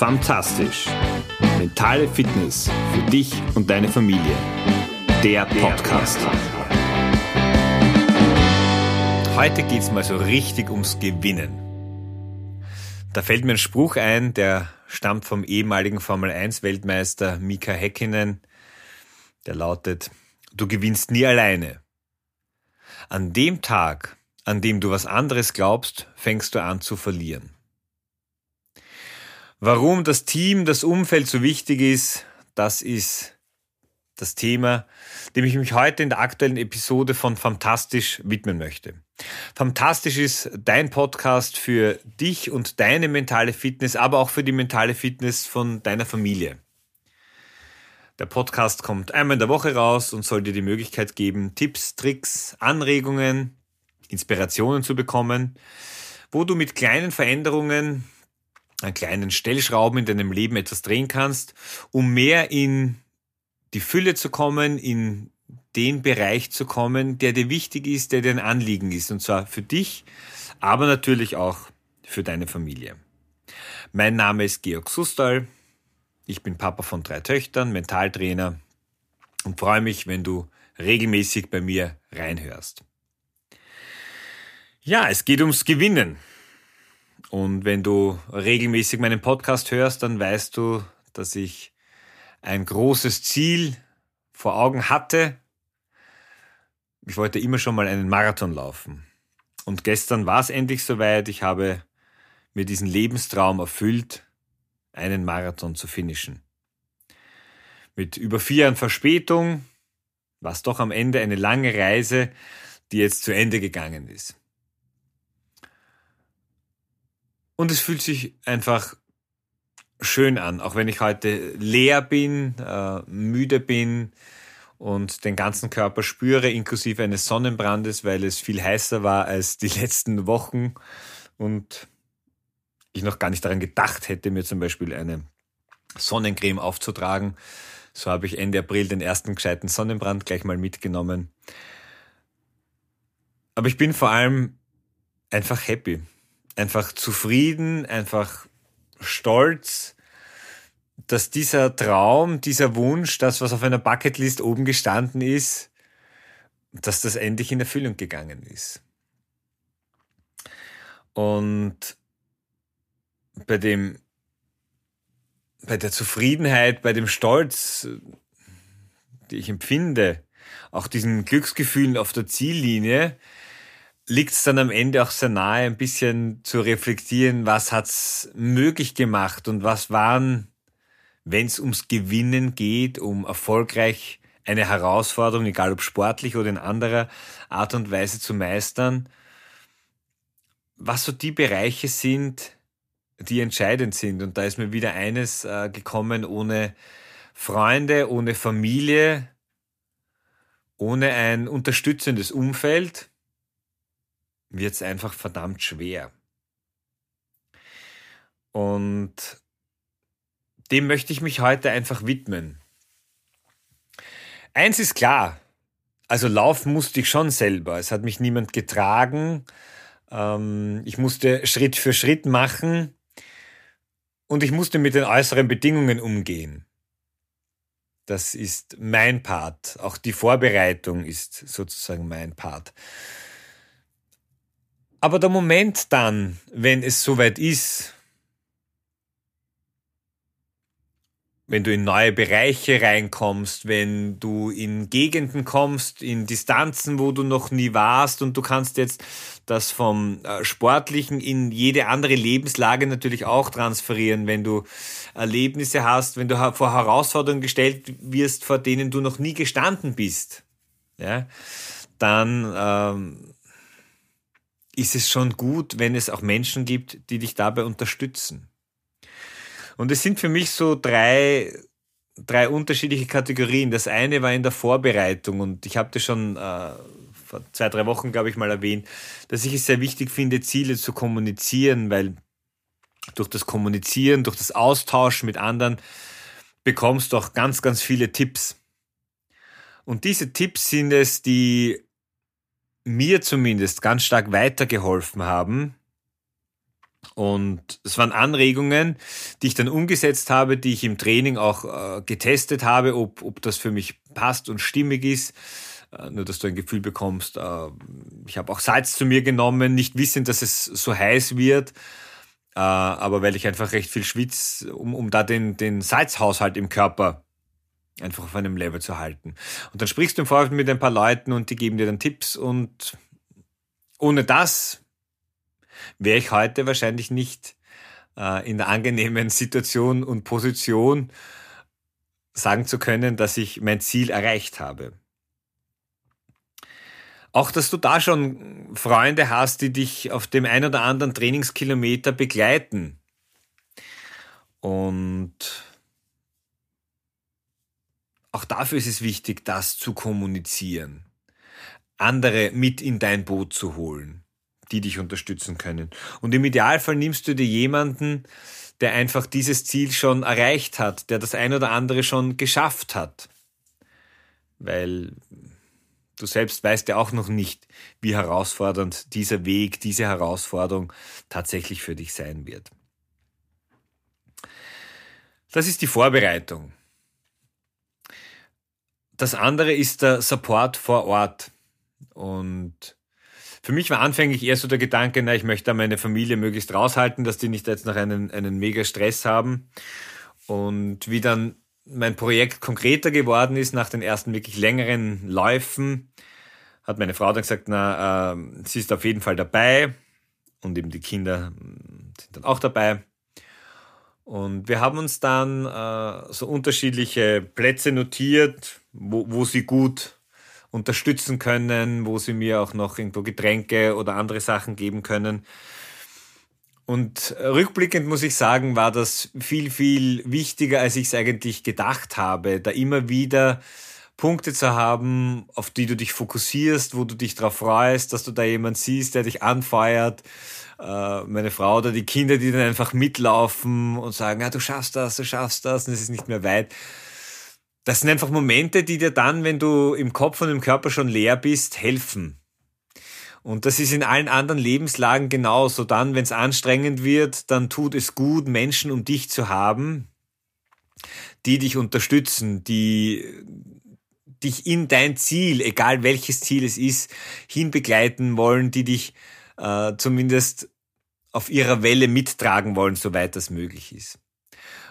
Fantastisch. Mentale Fitness für dich und deine Familie. Der Podcast. Heute geht es mal so richtig ums Gewinnen. Da fällt mir ein Spruch ein, der stammt vom ehemaligen Formel 1 Weltmeister Mika Häkkinen. Der lautet, du gewinnst nie alleine. An dem Tag, an dem du was anderes glaubst, fängst du an zu verlieren. Warum das Team, das Umfeld so wichtig ist, das ist das Thema, dem ich mich heute in der aktuellen Episode von Fantastisch widmen möchte. Fantastisch ist dein Podcast für dich und deine mentale Fitness, aber auch für die mentale Fitness von deiner Familie. Der Podcast kommt einmal in der Woche raus und soll dir die Möglichkeit geben, Tipps, Tricks, Anregungen, Inspirationen zu bekommen, wo du mit kleinen Veränderungen an kleinen Stellschrauben in deinem Leben etwas drehen kannst, um mehr in die Fülle zu kommen, in den Bereich zu kommen, der dir wichtig ist, der dir ein Anliegen ist, und zwar für dich, aber natürlich auch für deine Familie. Mein Name ist Georg Sustal, ich bin Papa von drei Töchtern, Mentaltrainer und freue mich, wenn du regelmäßig bei mir reinhörst. Ja, es geht ums Gewinnen. Und wenn du regelmäßig meinen Podcast hörst, dann weißt du, dass ich ein großes Ziel vor Augen hatte. Ich wollte immer schon mal einen Marathon laufen. Und gestern war es endlich soweit. Ich habe mir diesen Lebenstraum erfüllt, einen Marathon zu finishen. Mit über vier Jahren Verspätung war es doch am Ende eine lange Reise, die jetzt zu Ende gegangen ist. Und es fühlt sich einfach schön an, auch wenn ich heute leer bin, äh, müde bin und den ganzen Körper spüre, inklusive eines Sonnenbrandes, weil es viel heißer war als die letzten Wochen und ich noch gar nicht daran gedacht hätte, mir zum Beispiel eine Sonnencreme aufzutragen. So habe ich Ende April den ersten gescheiten Sonnenbrand gleich mal mitgenommen. Aber ich bin vor allem einfach happy einfach zufrieden, einfach stolz, dass dieser Traum, dieser Wunsch, das, was auf einer Bucketlist oben gestanden ist, dass das endlich in Erfüllung gegangen ist. Und bei dem, bei der Zufriedenheit, bei dem Stolz, die ich empfinde, auch diesen Glücksgefühlen auf der Ziellinie, liegt es dann am Ende auch sehr nahe, ein bisschen zu reflektieren, was hat's möglich gemacht und was waren, wenn es ums Gewinnen geht, um erfolgreich eine Herausforderung, egal ob sportlich oder in anderer Art und Weise zu meistern, was so die Bereiche sind, die entscheidend sind. Und da ist mir wieder eines äh, gekommen, ohne Freunde, ohne Familie, ohne ein unterstützendes Umfeld, wird es einfach verdammt schwer. Und dem möchte ich mich heute einfach widmen. Eins ist klar, also laufen musste ich schon selber. Es hat mich niemand getragen. Ähm, ich musste Schritt für Schritt machen und ich musste mit den äußeren Bedingungen umgehen. Das ist mein Part. Auch die Vorbereitung ist sozusagen mein Part. Aber der Moment dann, wenn es soweit ist, wenn du in neue Bereiche reinkommst, wenn du in Gegenden kommst, in Distanzen, wo du noch nie warst und du kannst jetzt das vom äh, Sportlichen in jede andere Lebenslage natürlich auch transferieren, wenn du Erlebnisse hast, wenn du vor Herausforderungen gestellt wirst, vor denen du noch nie gestanden bist, ja, dann ähm, ist es schon gut, wenn es auch Menschen gibt, die dich dabei unterstützen. Und es sind für mich so drei, drei unterschiedliche Kategorien. Das eine war in der Vorbereitung und ich habe das schon äh, vor zwei, drei Wochen, glaube ich, mal erwähnt, dass ich es sehr wichtig finde, Ziele zu kommunizieren, weil durch das Kommunizieren, durch das Austauschen mit anderen bekommst du auch ganz, ganz viele Tipps. Und diese Tipps sind es, die mir zumindest ganz stark weitergeholfen haben, Und es waren Anregungen, die ich dann umgesetzt habe, die ich im Training auch äh, getestet habe, ob, ob das für mich passt und stimmig ist. Äh, nur, dass du ein Gefühl bekommst. Äh, ich habe auch Salz zu mir genommen, nicht wissend, dass es so heiß wird. Äh, aber weil ich einfach recht viel schwitze, um, um da den, den Salzhaushalt im Körper einfach auf einem Level zu halten. Und dann sprichst du im Vorfeld mit ein paar Leuten und die geben dir dann Tipps und ohne das wäre ich heute wahrscheinlich nicht äh, in der angenehmen Situation und Position, sagen zu können, dass ich mein Ziel erreicht habe. Auch, dass du da schon Freunde hast, die dich auf dem ein oder anderen Trainingskilometer begleiten. Und auch dafür ist es wichtig, das zu kommunizieren. Andere mit in dein Boot zu holen, die dich unterstützen können. Und im Idealfall nimmst du dir jemanden, der einfach dieses Ziel schon erreicht hat, der das ein oder andere schon geschafft hat. Weil du selbst weißt ja auch noch nicht, wie herausfordernd dieser Weg, diese Herausforderung tatsächlich für dich sein wird. Das ist die Vorbereitung. Das andere ist der Support vor Ort. Und für mich war anfänglich eher so der Gedanke, na, ich möchte meine Familie möglichst raushalten, dass die nicht jetzt noch einen, einen mega Stress haben. Und wie dann mein Projekt konkreter geworden ist, nach den ersten wirklich längeren Läufen, hat meine Frau dann gesagt, na, äh, sie ist auf jeden Fall dabei. Und eben die Kinder sind dann auch dabei. Und wir haben uns dann äh, so unterschiedliche Plätze notiert, wo, wo sie gut unterstützen können, wo sie mir auch noch irgendwo Getränke oder andere Sachen geben können. Und rückblickend muss ich sagen, war das viel, viel wichtiger, als ich es eigentlich gedacht habe, da immer wieder Punkte zu haben, auf die du dich fokussierst, wo du dich darauf freust, dass du da jemand siehst, der dich anfeuert, äh, meine Frau oder die Kinder, die dann einfach mitlaufen und sagen, ja, du schaffst das, du schaffst das und es ist nicht mehr weit. Das sind einfach Momente, die dir dann, wenn du im Kopf und im Körper schon leer bist, helfen. Und das ist in allen anderen Lebenslagen genauso. Dann, wenn es anstrengend wird, dann tut es gut, Menschen um dich zu haben, die dich unterstützen, die dich in dein Ziel, egal welches Ziel es ist, hinbegleiten wollen, die dich äh, zumindest auf ihrer Welle mittragen wollen, soweit das möglich ist.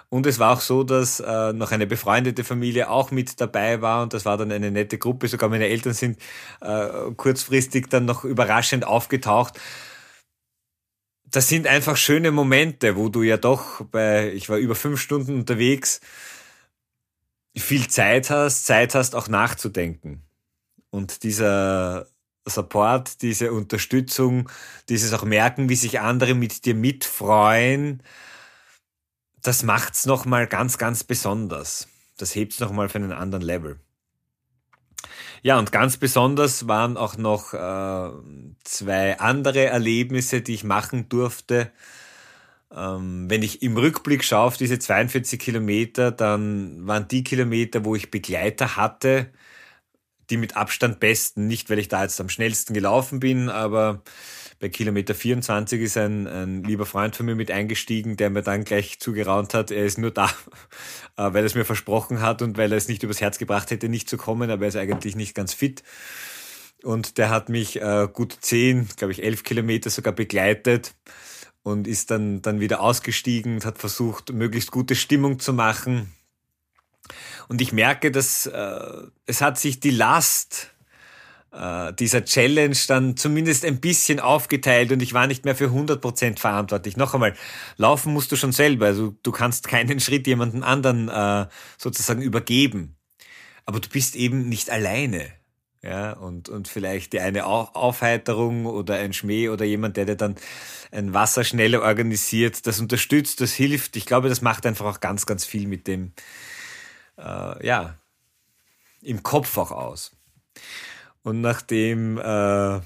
Und es war auch so, dass äh, noch eine befreundete Familie auch mit dabei war und das war dann eine nette Gruppe. Sogar meine Eltern sind äh, kurzfristig dann noch überraschend aufgetaucht. Das sind einfach schöne Momente, wo du ja doch bei, ich war über fünf Stunden unterwegs, viel Zeit hast, Zeit hast auch nachzudenken. Und dieser Support, diese Unterstützung, dieses auch merken, wie sich andere mit dir mitfreuen, das macht's noch mal ganz, ganz besonders. Das hebt's noch mal für einen anderen Level. Ja, und ganz besonders waren auch noch äh, zwei andere Erlebnisse, die ich machen durfte. Ähm, wenn ich im Rückblick schaue auf diese 42 Kilometer, dann waren die Kilometer, wo ich Begleiter hatte, die mit Abstand besten. Nicht, weil ich da jetzt am schnellsten gelaufen bin, aber bei Kilometer 24 ist ein, ein lieber Freund von mir mit eingestiegen, der mir dann gleich zugeraunt hat, er ist nur da, äh, weil er es mir versprochen hat und weil er es nicht übers Herz gebracht hätte, nicht zu kommen, aber er ist eigentlich nicht ganz fit. Und der hat mich äh, gut zehn, glaube ich, elf Kilometer sogar begleitet und ist dann, dann wieder ausgestiegen und hat versucht, möglichst gute Stimmung zu machen. Und ich merke, dass äh, es hat sich die Last äh, dieser Challenge dann zumindest ein bisschen aufgeteilt und ich war nicht mehr für 100% verantwortlich. Noch einmal, laufen musst du schon selber. Also du kannst keinen Schritt jemanden anderen äh, sozusagen übergeben. Aber du bist eben nicht alleine. Ja, und, und vielleicht die eine Aufheiterung oder ein Schmäh oder jemand, der dir dann ein Wasser schneller organisiert, das unterstützt, das hilft. Ich glaube, das macht einfach auch ganz, ganz viel mit dem, äh, ja, im Kopf auch aus. Und nachdem äh, der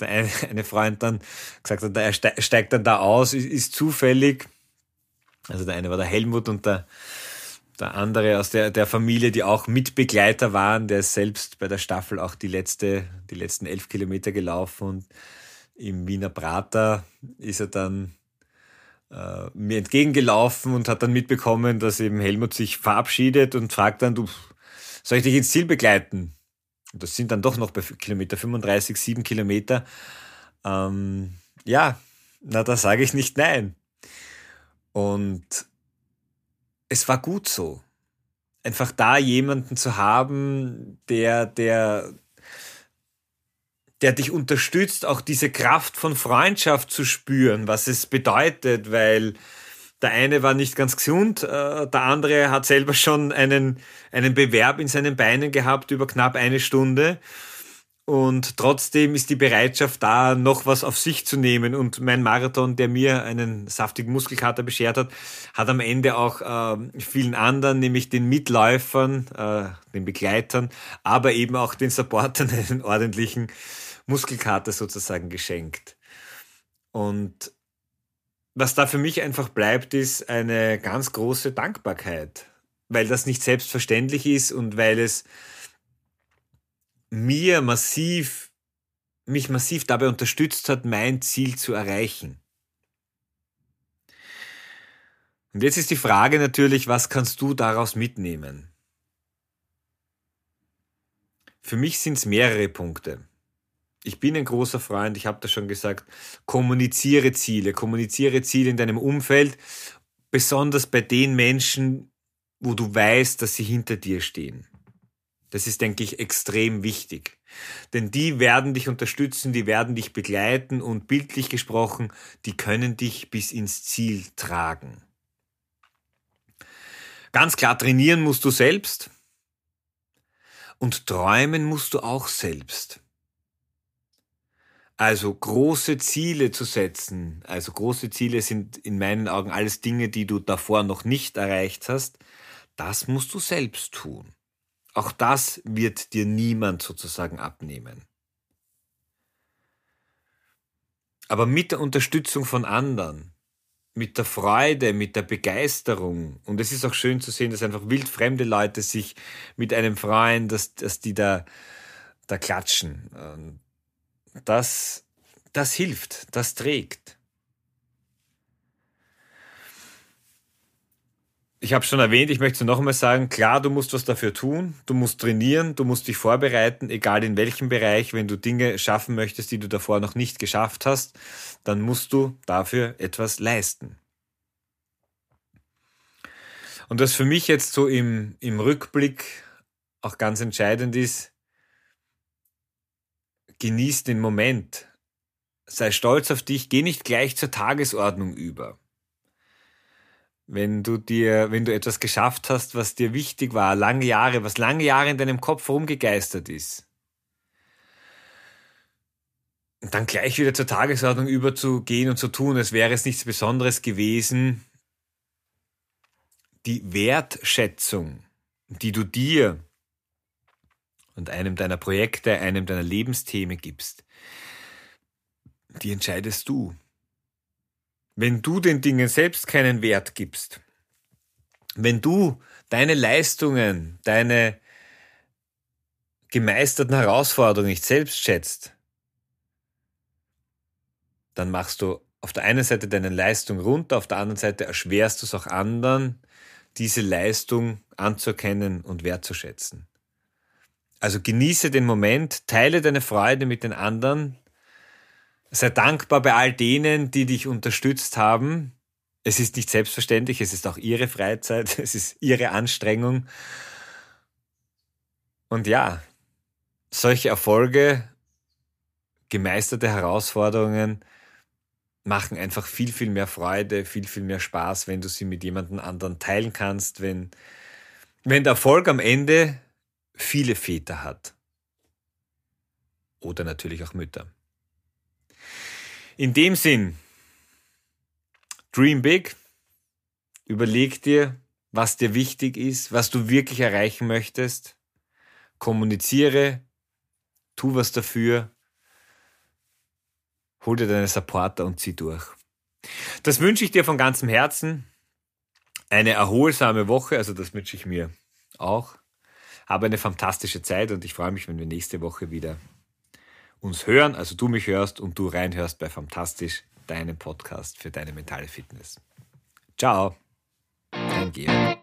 eine, eine Freund dann gesagt hat, er steigt dann da aus, ist, ist zufällig, also der eine war der Helmut und der, der andere aus der, der Familie, die auch Mitbegleiter waren, der ist selbst bei der Staffel auch die letzte, die letzten elf Kilometer gelaufen und im Wiener Prater ist er dann äh, mir entgegengelaufen und hat dann mitbekommen, dass eben Helmut sich verabschiedet und fragt dann, du, soll ich dich ins Ziel begleiten? Und das sind dann doch noch bei Kilometer 35, 7 Kilometer. Ähm, ja, na, da sage ich nicht nein. Und es war gut so. Einfach da jemanden zu haben, der, der, der dich unterstützt, auch diese Kraft von Freundschaft zu spüren, was es bedeutet, weil der eine war nicht ganz gesund, äh, der andere hat selber schon einen, einen Bewerb in seinen Beinen gehabt über knapp eine Stunde. Und trotzdem ist die Bereitschaft da, noch was auf sich zu nehmen. Und mein Marathon, der mir einen saftigen Muskelkater beschert hat, hat am Ende auch äh, vielen anderen, nämlich den Mitläufern, äh, den Begleitern, aber eben auch den Supportern einen ordentlichen Muskelkater sozusagen geschenkt. Und was da für mich einfach bleibt, ist eine ganz große Dankbarkeit, weil das nicht selbstverständlich ist und weil es mir massiv, mich massiv dabei unterstützt hat, mein Ziel zu erreichen. Und jetzt ist die Frage natürlich, was kannst du daraus mitnehmen? Für mich sind es mehrere Punkte ich bin ein großer Freund, ich habe das schon gesagt, kommuniziere Ziele, kommuniziere Ziele in deinem Umfeld, besonders bei den Menschen, wo du weißt, dass sie hinter dir stehen. Das ist, denke ich, extrem wichtig. Denn die werden dich unterstützen, die werden dich begleiten und bildlich gesprochen, die können dich bis ins Ziel tragen. Ganz klar, trainieren musst du selbst und träumen musst du auch selbst. Also große Ziele zu setzen, also große Ziele sind in meinen Augen alles Dinge, die du davor noch nicht erreicht hast, das musst du selbst tun. Auch das wird dir niemand sozusagen abnehmen. Aber mit der Unterstützung von anderen, mit der Freude, mit der Begeisterung, und es ist auch schön zu sehen, dass einfach wildfremde Leute sich mit einem freuen, dass, dass die da, da klatschen das, das hilft, das trägt. Ich habe schon erwähnt, ich möchte noch einmal sagen, klar, du musst was dafür tun, du musst trainieren, du musst dich vorbereiten, egal in welchem Bereich, wenn du Dinge schaffen möchtest, die du davor noch nicht geschafft hast, dann musst du dafür etwas leisten. Und was für mich jetzt so im, im Rückblick auch ganz entscheidend ist, genieß den Moment. Sei stolz auf dich, geh nicht gleich zur Tagesordnung über. Wenn du dir, wenn du etwas geschafft hast, was dir wichtig war, lange Jahre, was lange Jahre in deinem Kopf rumgegeistert ist, und dann gleich wieder zur Tagesordnung überzugehen und zu tun, als wäre es nichts Besonderes gewesen, die Wertschätzung, die du dir und einem deiner Projekte, einem deiner Lebensthemen gibst, die entscheidest du. Wenn du den Dingen selbst keinen Wert gibst, wenn du deine Leistungen, deine gemeisterten Herausforderungen nicht selbst schätzt, dann machst du auf der einen Seite deine Leistung runter, auf der anderen Seite erschwerst du es auch anderen, diese Leistung anzuerkennen und wertzuschätzen. Also genieße den Moment, teile deine Freude mit den anderen, sei dankbar bei all denen, die dich unterstützt haben. Es ist nicht selbstverständlich, es ist auch ihre Freizeit, es ist ihre Anstrengung. Und ja, solche Erfolge, gemeisterte Herausforderungen machen einfach viel, viel mehr Freude, viel, viel mehr Spaß, wenn du sie mit jemandem anderen teilen kannst, wenn, wenn der Erfolg am Ende viele Väter hat. Oder natürlich auch Mütter. In dem Sinn, dream big, überleg dir, was dir wichtig ist, was du wirklich erreichen möchtest, kommuniziere, tu was dafür, hol dir deine Supporter und zieh durch. Das wünsche ich dir von ganzem Herzen. Eine erholsame Woche, also das wünsche ich mir auch. Habe eine fantastische Zeit und ich freue mich, wenn wir nächste Woche wieder uns hören, also du mich hörst und du reinhörst bei Fantastisch, deinem Podcast für deine mentale Fitness. Ciao, dein Georg.